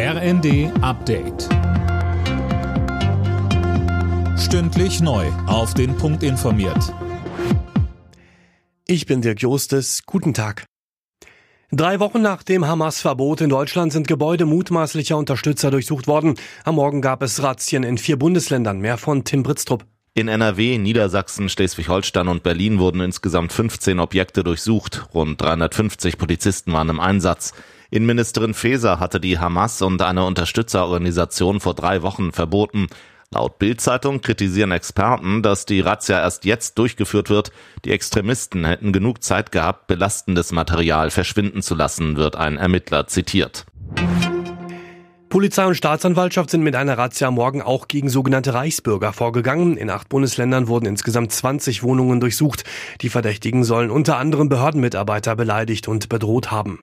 RND Update. Stündlich neu. Auf den Punkt informiert. Ich bin Dirk Jostes. Guten Tag. Drei Wochen nach dem Hamas-Verbot in Deutschland sind Gebäude mutmaßlicher Unterstützer durchsucht worden. Am Morgen gab es Razzien in vier Bundesländern. Mehr von Tim Britztrup. In NRW, Niedersachsen, Schleswig-Holstein und Berlin wurden insgesamt 15 Objekte durchsucht. Rund 350 Polizisten waren im Einsatz. Innenministerin Faeser hatte die Hamas und eine Unterstützerorganisation vor drei Wochen verboten. Laut Bild-Zeitung kritisieren Experten, dass die Razzia erst jetzt durchgeführt wird. Die Extremisten hätten genug Zeit gehabt, belastendes Material verschwinden zu lassen, wird ein Ermittler zitiert. Polizei und Staatsanwaltschaft sind mit einer Razzia morgen auch gegen sogenannte Reichsbürger vorgegangen. In acht Bundesländern wurden insgesamt 20 Wohnungen durchsucht. Die Verdächtigen sollen unter anderem Behördenmitarbeiter beleidigt und bedroht haben.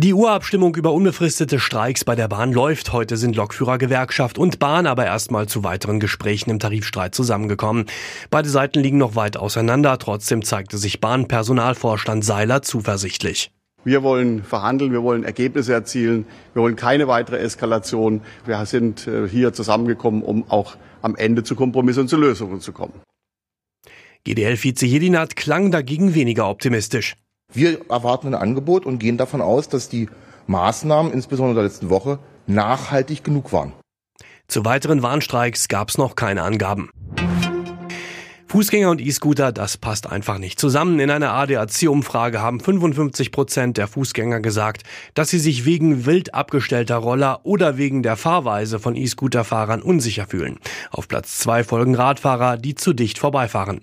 Die Urabstimmung über unbefristete Streiks bei der Bahn läuft. Heute sind Lokführer, Gewerkschaft und Bahn aber erstmal zu weiteren Gesprächen im Tarifstreit zusammengekommen. Beide Seiten liegen noch weit auseinander. Trotzdem zeigte sich Bahnpersonalvorstand Seiler zuversichtlich. Wir wollen verhandeln, wir wollen Ergebnisse erzielen, wir wollen keine weitere Eskalation. Wir sind äh, hier zusammengekommen, um auch am Ende zu Kompromissen und zu Lösungen zu kommen. GDL-Vize Jedinat klang dagegen weniger optimistisch. Wir erwarten ein Angebot und gehen davon aus, dass die Maßnahmen, insbesondere der letzten Woche, nachhaltig genug waren. Zu weiteren Warnstreiks gab es noch keine Angaben. Fußgänger und E-Scooter, das passt einfach nicht zusammen. In einer ADAC-Umfrage haben 55 Prozent der Fußgänger gesagt, dass sie sich wegen wild abgestellter Roller oder wegen der Fahrweise von E-Scooter-Fahrern unsicher fühlen. Auf Platz zwei folgen Radfahrer, die zu dicht vorbeifahren.